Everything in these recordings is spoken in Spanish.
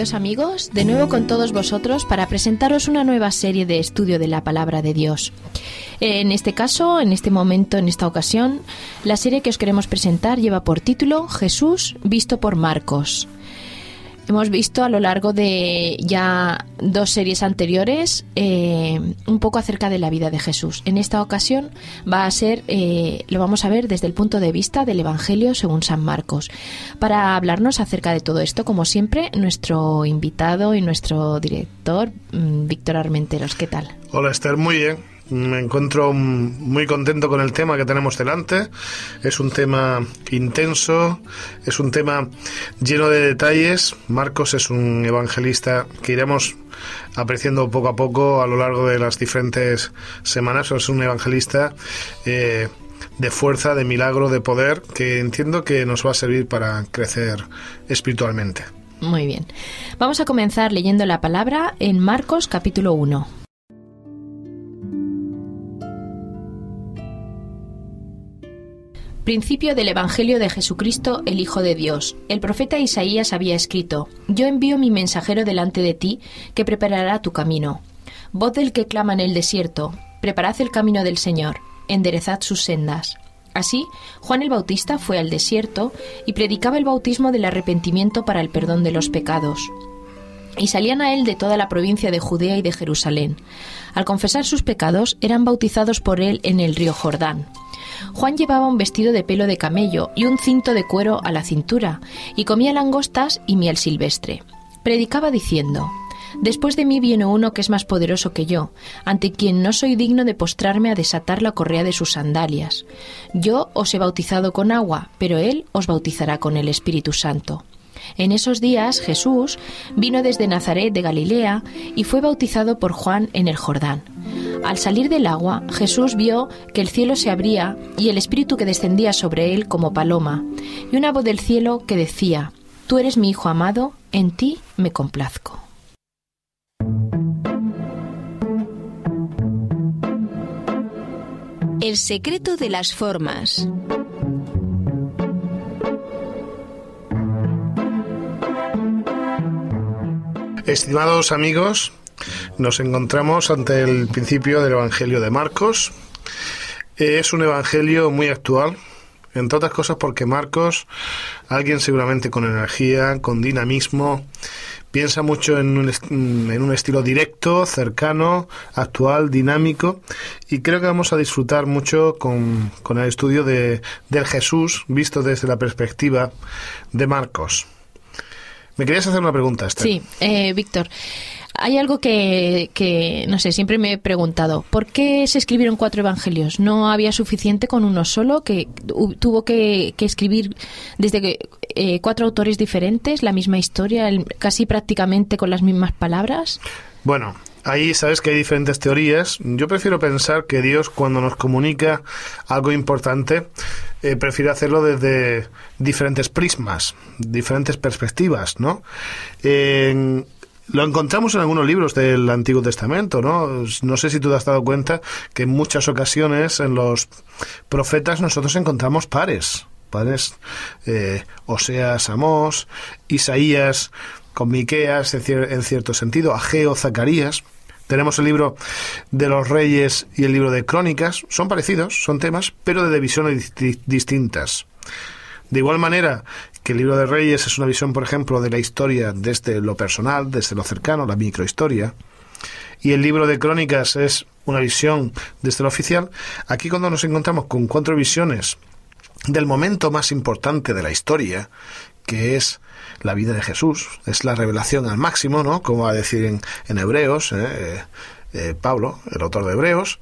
Amigos, de nuevo con todos vosotros para presentaros una nueva serie de estudio de la palabra de Dios. En este caso, en este momento, en esta ocasión, la serie que os queremos presentar lleva por título Jesús visto por Marcos. Hemos visto a lo largo de ya dos series anteriores eh, un poco acerca de la vida de Jesús. En esta ocasión va a ser, eh, lo vamos a ver desde el punto de vista del Evangelio según San Marcos. Para hablarnos acerca de todo esto, como siempre, nuestro invitado y nuestro director, mm, Víctor Armenteros. ¿Qué tal? Hola Esther, muy bien. Me encuentro muy contento con el tema que tenemos delante. Es un tema intenso, es un tema lleno de detalles. Marcos es un evangelista que iremos apreciando poco a poco a lo largo de las diferentes semanas. Es un evangelista eh, de fuerza, de milagro, de poder, que entiendo que nos va a servir para crecer espiritualmente. Muy bien. Vamos a comenzar leyendo la palabra en Marcos capítulo 1. Principio del Evangelio de Jesucristo, el Hijo de Dios. El profeta Isaías había escrito, Yo envío mi mensajero delante de ti, que preparará tu camino. Voz del que clama en el desierto, preparad el camino del Señor, enderezad sus sendas. Así, Juan el Bautista fue al desierto y predicaba el bautismo del arrepentimiento para el perdón de los pecados. Y salían a él de toda la provincia de Judea y de Jerusalén. Al confesar sus pecados, eran bautizados por él en el río Jordán. Juan llevaba un vestido de pelo de camello y un cinto de cuero a la cintura, y comía langostas y miel silvestre. Predicaba diciendo, Después de mí viene uno que es más poderoso que yo, ante quien no soy digno de postrarme a desatar la correa de sus sandalias. Yo os he bautizado con agua, pero él os bautizará con el Espíritu Santo. En esos días Jesús vino desde Nazaret de Galilea y fue bautizado por Juan en el Jordán. Al salir del agua, Jesús vio que el cielo se abría y el Espíritu que descendía sobre él como paloma, y una voz del cielo que decía, Tú eres mi Hijo amado, en ti me complazco. El secreto de las formas. Estimados amigos, nos encontramos ante el principio del Evangelio de Marcos. Es un Evangelio muy actual, entre otras cosas porque Marcos, alguien seguramente con energía, con dinamismo, piensa mucho en un, en un, estilo directo, cercano, actual, dinámico, y creo que vamos a disfrutar mucho con, con el estudio de, del Jesús visto desde la perspectiva de Marcos. Me querías hacer una pregunta, Esther. Sí, eh, Víctor. Hay algo que, no sé, siempre me he preguntado. ¿Por qué se escribieron cuatro evangelios? ¿No había suficiente con uno solo? ¿Que tuvo que, que escribir desde eh, cuatro autores diferentes la misma historia, casi prácticamente con las mismas palabras? Bueno, Ahí sabes que hay diferentes teorías. Yo prefiero pensar que Dios cuando nos comunica algo importante eh, prefiere hacerlo desde diferentes prismas, diferentes perspectivas, ¿no? Lo encontramos en algunos libros del Antiguo Testamento, ¿no? No sé si tú te has dado cuenta que en muchas ocasiones en los profetas nosotros encontramos pares, pares, eh, Oseas, Amós, Isaías, con Miqueas en cierto sentido, Ageo, Zacarías. Tenemos el libro de los reyes y el libro de crónicas. Son parecidos, son temas, pero de visiones distintas. De igual manera que el libro de reyes es una visión, por ejemplo, de la historia desde lo personal, desde lo cercano, la microhistoria, y el libro de crónicas es una visión desde lo oficial, aquí cuando nos encontramos con cuatro visiones del momento más importante de la historia, que es la vida de Jesús, es la revelación al máximo, ¿no? Como va a decir en, Hebreos, ¿eh? Eh, eh, Pablo, el autor de Hebreos,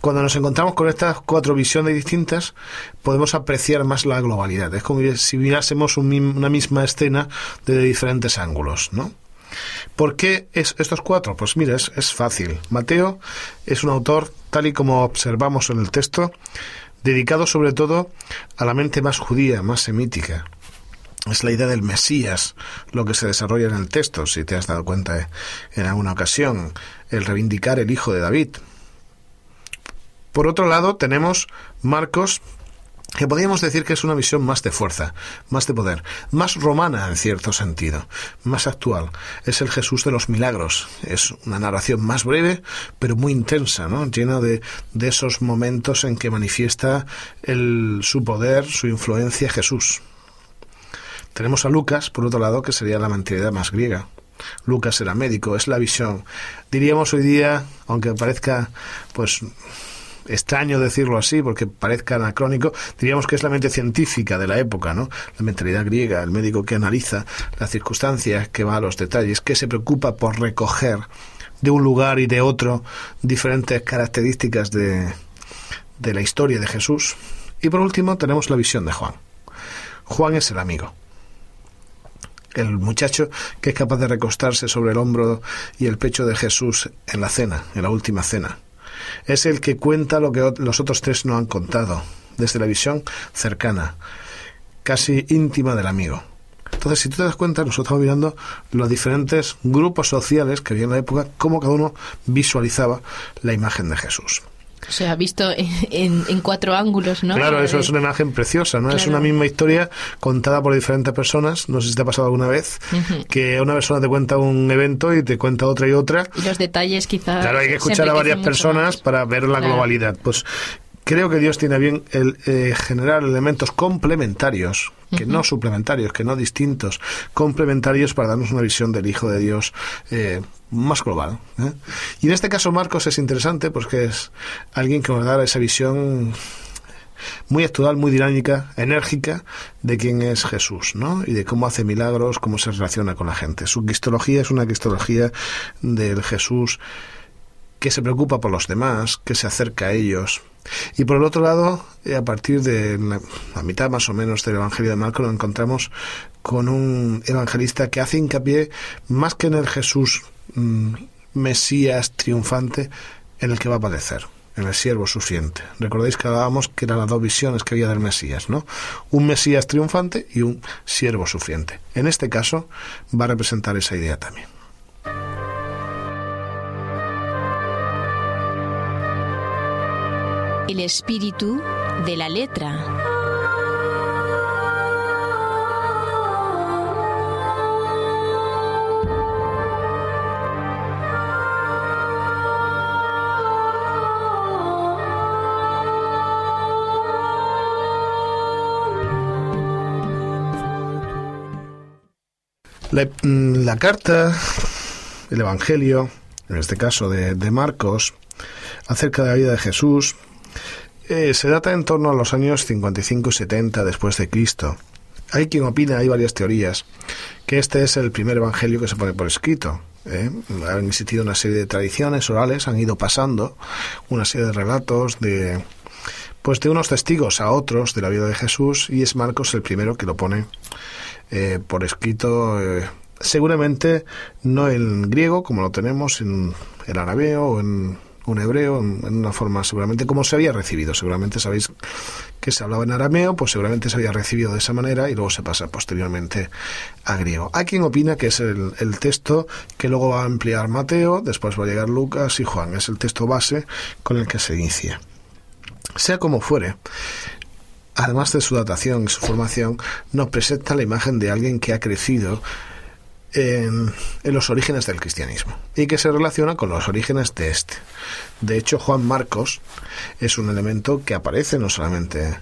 cuando nos encontramos con estas cuatro visiones distintas, podemos apreciar más la globalidad. Es como si mirásemos una misma escena desde diferentes ángulos, ¿no? ¿Por qué es estos cuatro? Pues mira, es fácil. Mateo es un autor, tal y como observamos en el texto, dedicado sobre todo a la mente más judía, más semítica. Es la idea del Mesías lo que se desarrolla en el texto, si te has dado cuenta en alguna ocasión, el reivindicar el hijo de David. Por otro lado, tenemos Marcos, que podríamos decir que es una visión más de fuerza, más de poder, más romana en cierto sentido, más actual. Es el Jesús de los milagros. Es una narración más breve, pero muy intensa, ¿no? llena de, de esos momentos en que manifiesta el, su poder, su influencia Jesús. Tenemos a Lucas, por otro lado, que sería la mentalidad más griega. Lucas era médico, es la visión. Diríamos hoy día, aunque parezca pues extraño decirlo así porque parezca anacrónico, diríamos que es la mente científica de la época, ¿no? La mentalidad griega, el médico que analiza las circunstancias, que va a los detalles, que se preocupa por recoger de un lugar y de otro diferentes características de, de la historia de Jesús. Y por último tenemos la visión de Juan. Juan es el amigo. El muchacho que es capaz de recostarse sobre el hombro y el pecho de Jesús en la cena, en la última cena es el que cuenta lo que los otros tres no han contado, desde la visión cercana, casi íntima del amigo. Entonces, si tú te das cuenta, nosotros estamos mirando los diferentes grupos sociales que había en la época, cómo cada uno visualizaba la imagen de Jesús. O sea, visto en, cuatro ángulos, ¿no? Claro, eso es una imagen preciosa, ¿no? Es una misma historia contada por diferentes personas. No sé si te ha pasado alguna vez que una persona te cuenta un evento y te cuenta otra y otra. Y los detalles quizás. Claro, hay que escuchar a varias personas para ver la globalidad. Pues creo que Dios tiene bien el eh, generar elementos complementarios, que no suplementarios, que no distintos, complementarios para darnos una visión del Hijo de Dios eh, más global. ¿eh? Y en este caso Marcos es interesante porque es alguien que nos da esa visión muy actual, muy dinámica, enérgica de quién es Jesús, ¿no? Y de cómo hace milagros, cómo se relaciona con la gente. Su cristología es una cristología del Jesús que se preocupa por los demás, que se acerca a ellos. Y por el otro lado, eh, a partir de la, mitad más o menos del Evangelio de Marcos, lo encontramos con un evangelista que hace hincapié más que en el Jesús mm, Mesías triunfante, en el que va a padecer en el siervo suficiente. Recordéis que hablábamos que eran las dos visiones que había del Mesías, ¿no? Un Mesías triunfante y un siervo suficiente. En este caso va a representar esa idea también. El espíritu de la letra. Mm, la, carta, el Evangelio, en este caso de, de Marcos, acerca de la vida de Jesús, eh, se data en torno a los años 55 y 70 después de Cristo. Hay quien opina, hay varias teorías, que este es el primer evangelio que se pone por escrito. ¿eh? Han existido una serie de tradiciones orales, han ido pasando una serie de relatos de pues de unos testigos a otros de la vida de Jesús y es Marcos el primero que lo pone eh, por escrito seguramente no en griego como lo tenemos en el arameo o en un hebreo en una forma seguramente como se había recibido. Seguramente sabéis que se hablaba en arameo, pues seguramente se había recibido de esa manera y luego se pasa posteriormente a griego. Hay quien opina que es el, el texto que luego va a ampliar Mateo, después va a llegar Lucas y Juan. Es el texto base con el que se inicia. Sea como fuere, además de su datación y su formación, nos presenta la imagen de alguien que ha crecido en, los orígenes del cristianismo y que se relaciona con los orígenes de este. De hecho, Juan Marcos es un elemento que aparece no solamente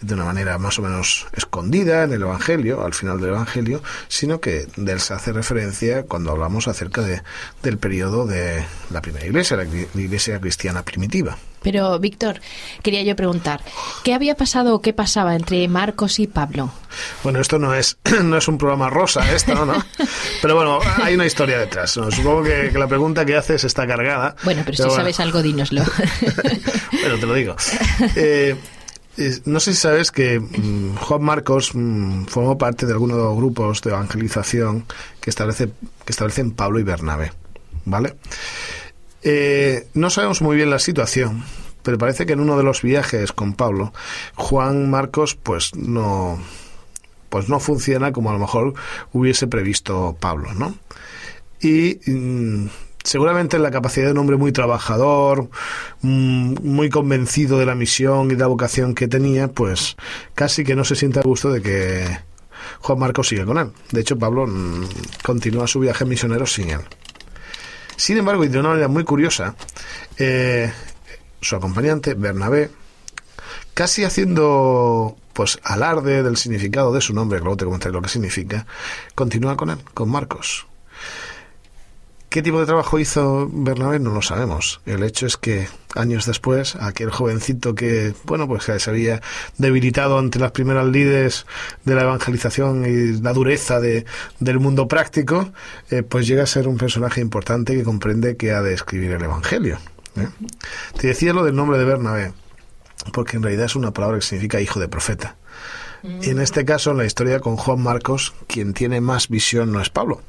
de una manera más o menos escondida en el Evangelio, al final del Evangelio, sino que de él se hace referencia cuando hablamos acerca de, del periodo de la primera iglesia, la iglesia cristiana primitiva. Pero, Víctor, quería yo preguntar, ¿qué había pasado o qué pasaba entre Marcos y Pablo? Bueno, esto no es, no es un programa rosa, esto, ¿no? Pero bueno, hay una historia detrás. Supongo que, la pregunta que haces está cargada. Bueno, pero, si sabes algo, dínoslo. bueno, te lo digo. Eh, no sé si sabes que mm, Juan Marcos mm, formó parte de algunos grupos de evangelización que, establece, que establecen Pablo y Bernabé. ¿Vale? Eh, no sabemos muy bien la situación, pero parece que en uno de los viajes con Pablo, Juan Marcos, pues no, pues no funciona como a lo mejor hubiese previsto Pablo, ¿no? Y mm, seguramente la capacidad de un hombre muy trabajador, mm, muy convencido de la misión y de la vocación que tenía, pues casi que no se siente a gusto de que Juan Marcos siga con él. De hecho, Pablo mm, continúa su viaje misionero sin él. Sin embargo, y de una manera muy curiosa, eh, su acompañante, Bernabé, casi haciendo pues alarde del significado de su nombre, que luego te comentaré lo que significa, continúa con él, con Marcos. ¿Qué tipo de trabajo hizo Bernabé? No lo sabemos. El hecho es que años después, aquel jovencito que, bueno, pues se había debilitado ante las primeras líderes de la evangelización y la dureza de, del mundo práctico, eh, pues llega a ser un personaje importante que comprende que ha de escribir el Evangelio. ¿eh? Te decía lo del nombre de Bernabé, porque en realidad es una palabra que significa hijo de profeta. Y en este caso, en la historia con Juan Marcos, quien tiene más visión no es Pablo,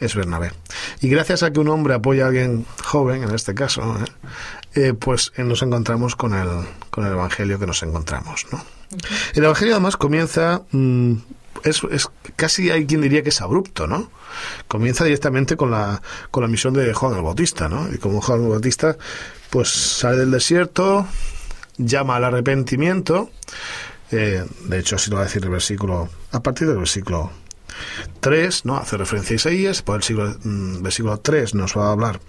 es Bernabé. Y gracias a que un hombre apoya a alguien joven, en este caso, ¿eh? Eh, pues eh, nos encontramos con el, con el Evangelio que nos encontramos. ¿no? El Evangelio además comienza... Mm, es, es, casi hay quien diría que es abrupto, ¿no? Comienza directamente con la, con la misión de Juan el Bautista, ¿no? Y como Juan el Bautista, pues sale del desierto, llama al arrepentimiento, de hecho así lo va a decir el versículo, a partir del versículo 3, ¿no? Hace referencia a Isaías, por el siglo, mm, versículo 3 nos va a hablar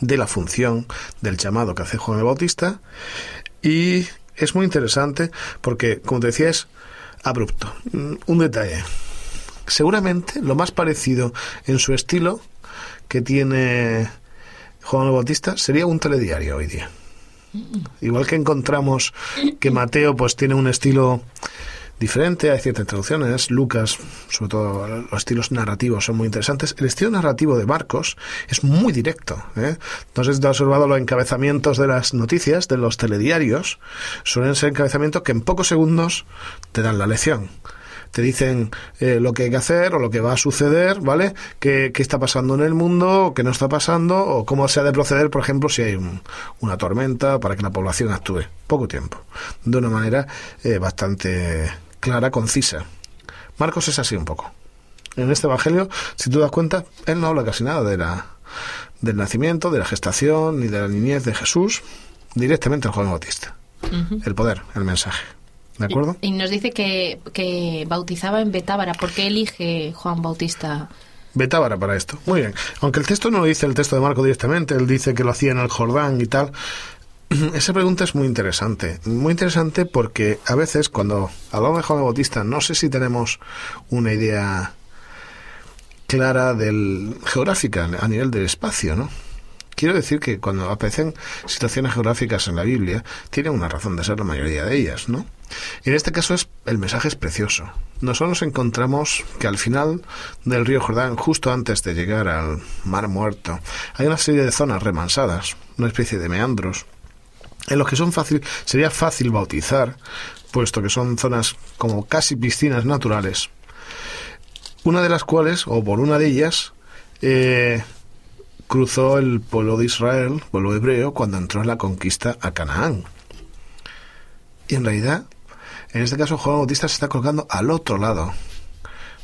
de la función del llamado que hace Juan el Bautista y es muy interesante porque, como te decía, es abrupto. Mm, un detalle. Seguramente lo más parecido en su estilo que tiene Juan el Bautista sería un telediario hoy día. Igual que encontramos que Mateo pues tiene un estilo diferente, hay ciertas traducciones, Lucas, sobre todo los estilos narrativos son muy interesantes. El estilo narrativo de Marcos es muy directo. ¿eh? Entonces, te has observado los encabezamientos de las noticias, de los telediarios, suelen ser encabezamientos que en pocos segundos te dan la lección te dicen eh, lo que hay que hacer o lo que va a suceder, ¿vale? ¿Qué, está pasando en el mundo, qué no está pasando, o cómo se ha de proceder, por ejemplo, si hay una tormenta para que la población actúe. Poco tiempo. De una manera eh, bastante clara, concisa. Marcos es así un poco. En este Evangelio, si tú das cuenta, él no habla casi nada de la, del nacimiento, de la gestación, ni de la niñez de Jesús, directamente al Juan Bautista. El poder, el mensaje. ¿De acuerdo? Y, nos dice que, que, bautizaba en Betábara. ¿Por qué elige Juan Bautista? Betábara para esto. Muy bien. Aunque el texto no lo dice el texto de Marco directamente, él dice que lo hacía en el Jordán y tal. Esa pregunta es muy interesante. Muy interesante porque a veces cuando hablamos de Juan Bautista no sé si tenemos una idea clara del geográfica a nivel del espacio, ¿no? Quiero decir que cuando aparecen situaciones geográficas en la Biblia, tiene una razón de ser la mayoría de ellas, ¿no? En este caso es, el mensaje es precioso. Nosotros nos encontramos que al final del río Jordán, justo antes de llegar al Mar Muerto, hay una serie de zonas remansadas, una especie de meandros, en los que son fácil, sería fácil bautizar, puesto que son zonas como casi piscinas naturales, una de las cuales, o por una de ellas, eh, cruzó el pueblo de Israel, pueblo hebreo, cuando entró en la conquista a Canaán. Y en realidad, en este caso, Juan Bautista se está colocando al otro lado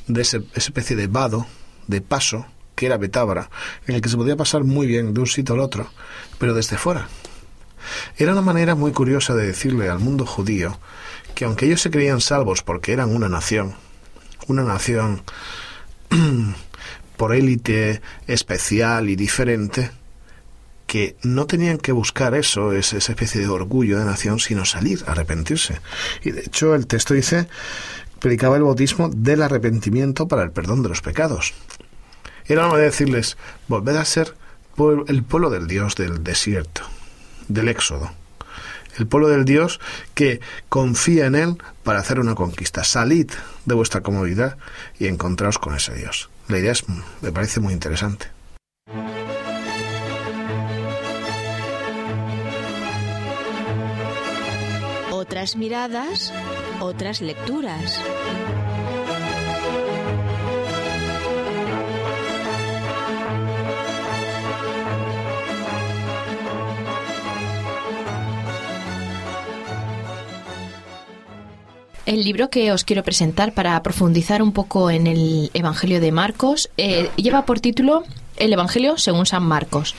de ese, esa especie de vado, de paso, que era Betábara, en el que se podía pasar muy bien de un sitio al otro, pero desde fuera. Era una manera muy curiosa de decirle al mundo judío que aunque ellos se creían salvos porque eran una nación, una nación por élite especial y diferente, que no tenían que buscar eso, esa especie de orgullo de nación, sino salir, arrepentirse. Y de hecho el texto dice, predicaba el bautismo del arrepentimiento para el perdón de los pecados. Era una manera de decirles, volved a ser el pueblo del Dios del desierto del Éxodo. El pueblo del Dios que confía en Él para hacer una conquista. Salid de vuestra comodidad y encontraos con ese Dios. La idea es, me parece muy interesante. Otras miradas, otras lecturas. El libro que os quiero presentar para profundizar un poco en el Evangelio de Marcos eh, lleva por título El Evangelio según San Marcos.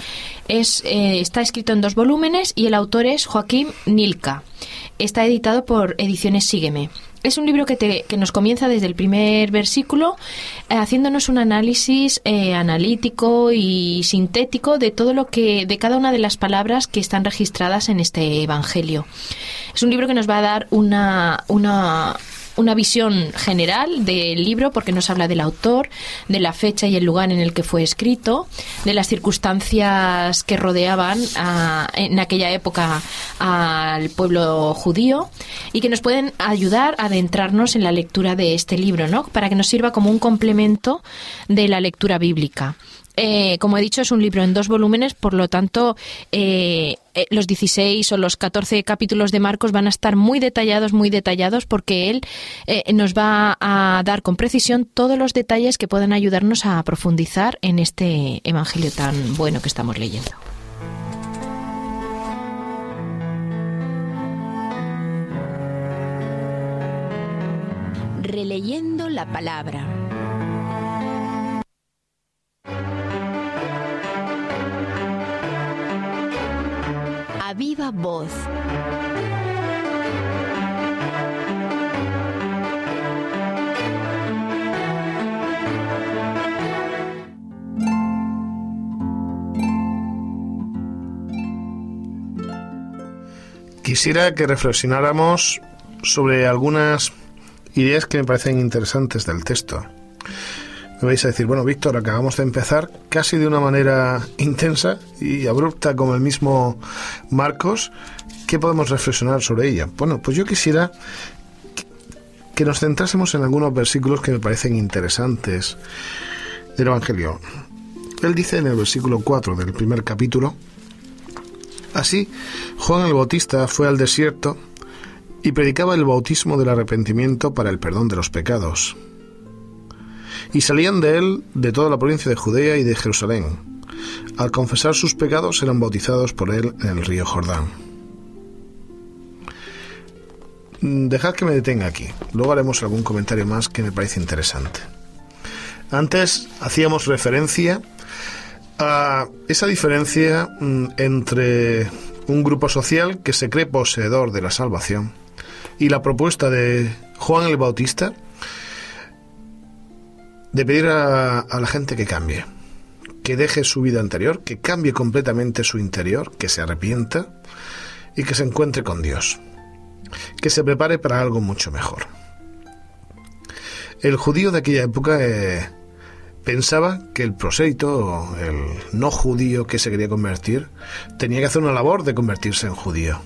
Es, eh, está escrito en dos volúmenes y el autor es Joaquín Nilka. Está editado por Ediciones Sígueme. Es un libro que, te, que nos comienza desde el primer versículo eh, haciéndonos un análisis eh, analítico y sintético de todo lo que de cada una de las palabras que están registradas en este evangelio. Es un libro que nos va a dar una, una una visión general del libro porque nos habla del autor, de la fecha y el lugar en el que fue escrito, de las circunstancias que rodeaban a, en aquella época al pueblo judío y que nos pueden ayudar a adentrarnos en la lectura de este libro, ¿no? Para que nos sirva como un complemento de la lectura bíblica. Eh, como he dicho, es un libro en dos volúmenes, por lo tanto, eh, eh, los 16 o los 14 capítulos de Marcos van a estar muy detallados, muy detallados, porque él nos va a dar con precisión todos los detalles que puedan ayudarnos a profundizar en este evangelio tan bueno que estamos leyendo. Releyendo la palabra. Viva voz. Quisiera que reflexionáramos sobre algunas ideas que me parecen interesantes del texto. Me vais a decir, bueno, Víctor, acabamos de empezar casi de una manera intensa y abrupta como el mismo Marcos. ¿Qué podemos reflexionar sobre ella? Bueno, pues yo quisiera que nos centrásemos en algunos versículos que me parecen interesantes del Evangelio. Él dice en el versículo 4 del primer capítulo, Así, Juan el Bautista fue al desierto y predicaba el bautismo del arrepentimiento para el perdón de los pecados. Y salían de él de toda la provincia de Judea y de Jerusalén. Al confesar sus pecados eran bautizados por él en el río Jordán. Dejad que me detenga aquí. Luego haremos algún comentario más que me parece interesante. Antes hacíamos referencia a esa diferencia mm, entre un grupo social que se cree poseedor de la salvación y la propuesta de Juan el Bautista de pedir a, la gente que cambie, que deje su vida anterior, que cambie completamente su interior, que se arrepienta y que se encuentre con Dios, que se prepare para algo mucho mejor. El judío de aquella época eh, pensaba que el proséito, el no judío que se quería convertir, tenía que hacer una labor de convertirse en judío.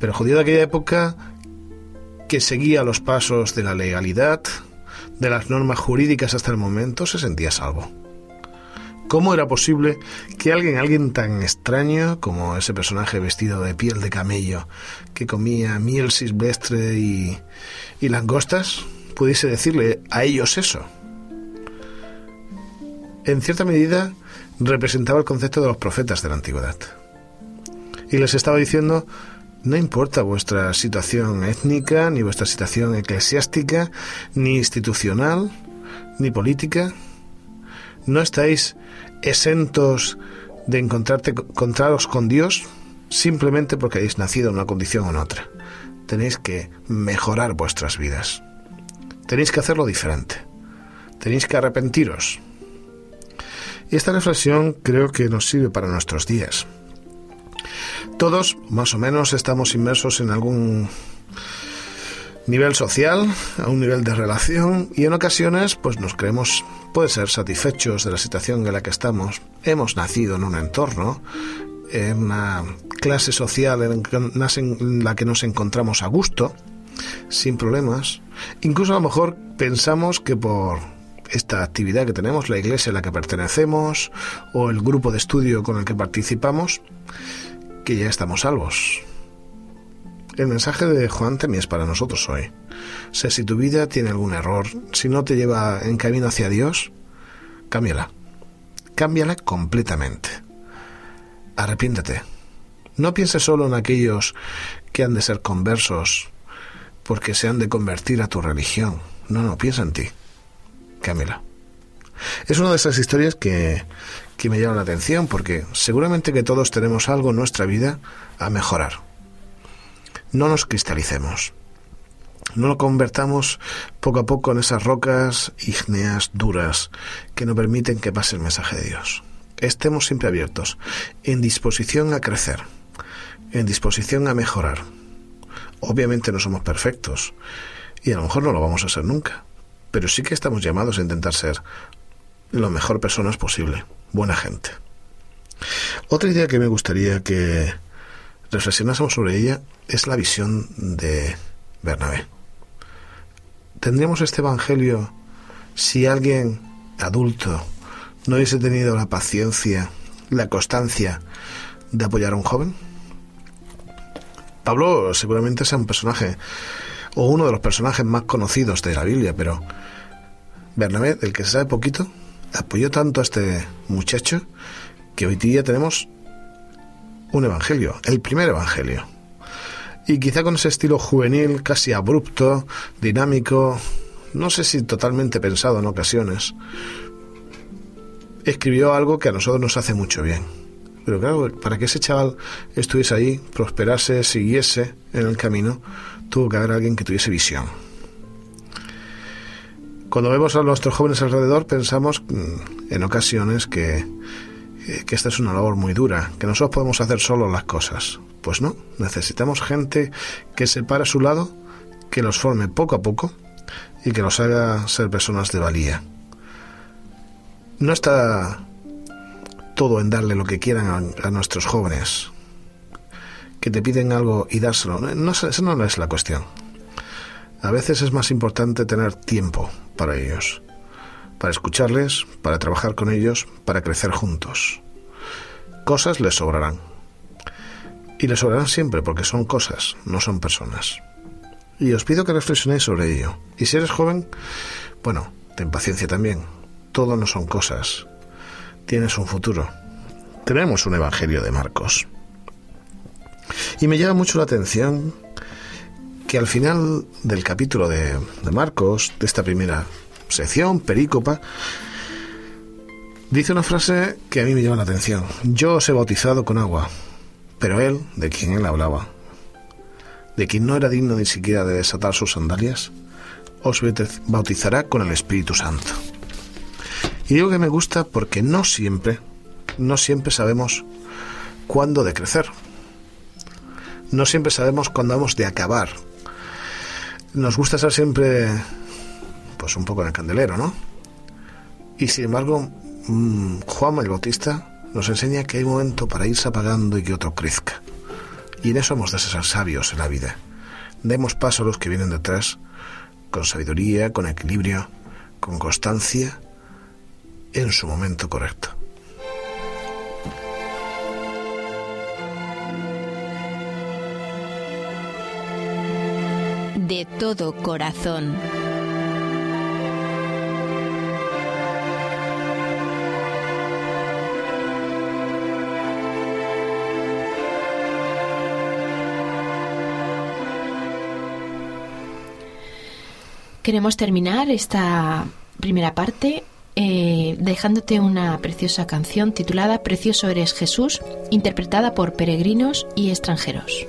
Pero el judío de aquella época, que seguía los pasos de la legalidad, de las normas jurídicas hasta el momento, se sentía salvo. ¿Cómo era posible que alguien, alguien tan extraño como ese personaje vestido de piel de camello, que comía miel silvestre y, y langostas, pudiese decirle a ellos eso? En cierta medida representaba el concepto de los profetas de la antigüedad. Y les estaba diciendo, no importa vuestra situación étnica, ni vuestra situación eclesiástica, ni institucional, ni política. No estáis exentos de encontrarte, encontraros con Dios simplemente porque habéis nacido en una condición o en otra. Tenéis que mejorar vuestras vidas. Tenéis que hacerlo diferente. Tenéis que arrepentiros. Y esta reflexión creo que nos sirve para nuestros días. Todos, más o menos, estamos inmersos en algún nivel social, a un nivel de relación y en ocasiones pues nos creemos puede ser satisfechos de la situación en la que estamos. Hemos nacido en un entorno en una clase social en la que nos encontramos a gusto, sin problemas. Incluso a lo mejor pensamos que por esta actividad que tenemos, la iglesia a la que pertenecemos o el grupo de estudio con el que participamos, que ya estamos salvos. El mensaje de Juan también es para nosotros hoy. Sea, si tu vida tiene algún error, si no te lleva en camino hacia Dios, cámbiala. Cámbiala completamente. Arrepiéntete. No pienses solo en aquellos que han de ser conversos porque se han de convertir a tu religión. No, no, piensa en ti. Cámbiala. Es una de esas historias que, que me llama la atención porque seguramente que todos tenemos algo en nuestra vida a mejorar no nos cristalicemos. No lo convertamos poco a poco en esas rocas ígneas duras que no permiten que pase el mensaje de Dios. Estemos siempre abiertos, en disposición a crecer, en disposición a mejorar. Obviamente no somos perfectos y a lo mejor no lo vamos a ser nunca, pero sí que estamos llamados a intentar ser lo mejor personas posible, buena gente. Otra idea que me gustaría que reflexionásemos sobre ella es la visión de Bernabé. ¿Tendríamos este Evangelio si alguien adulto no hubiese tenido la paciencia, la constancia de apoyar a un joven? Pablo seguramente es un personaje o uno de los personajes más conocidos de la Biblia, pero Bernabé, del que se sabe poquito, apoyó tanto a este muchacho que hoy día tenemos un evangelio, el primer evangelio. Y quizá con ese estilo juvenil, casi abrupto, dinámico, no sé si totalmente pensado en ocasiones, escribió algo que a nosotros nos hace mucho bien. Pero claro, para que ese chaval estuviese ahí, prosperase, siguiese en el camino, tuvo que haber alguien que tuviese visión. Cuando vemos a nuestros jóvenes alrededor, pensamos mm, en ocasiones que que esta es una labor muy dura, que nosotros podemos hacer solo las cosas. Pues no, necesitamos gente que se pare a su lado, que los forme poco a poco y que los haga ser personas de valía. No está todo en darle lo que quieran a, nuestros jóvenes, que te piden algo y dárselo. No, esa no es la cuestión. A veces es más importante tener tiempo para ellos para escucharles, para trabajar con ellos, para crecer juntos. Cosas les sobrarán. Y les sobrarán siempre porque son cosas, no son personas. Y os pido que reflexionéis sobre ello. Y si eres joven, bueno, ten paciencia también. Todo no son cosas. Tienes un futuro. Tenemos un Evangelio de Marcos. Y me llama mucho la atención que al final del capítulo de, de Marcos, de esta primera sección, perícopa, dice una frase que a mí me llama la atención. Yo os he bautizado con agua, pero él, de quien él hablaba, de quien no era digno ni siquiera de desatar sus sandalias, os bautizará con el Espíritu Santo. Y digo que me gusta porque no siempre, no siempre sabemos cuándo de crecer. No siempre sabemos cuándo hemos de acabar. Nos gusta ser siempre pues un poco en el candelero, ¿no? Y sin embargo, mm, Juan el Bautista nos enseña que hay un momento para irse apagando y que otro crezca. Y en eso hemos de ser sabios en la vida. Demos paso a los que vienen detrás con sabiduría, con equilibrio, con constancia, en su momento correcto. De todo corazón. Queremos terminar esta primera parte eh, dejándote una preciosa canción titulada Precioso eres Jesús, interpretada por peregrinos y extranjeros.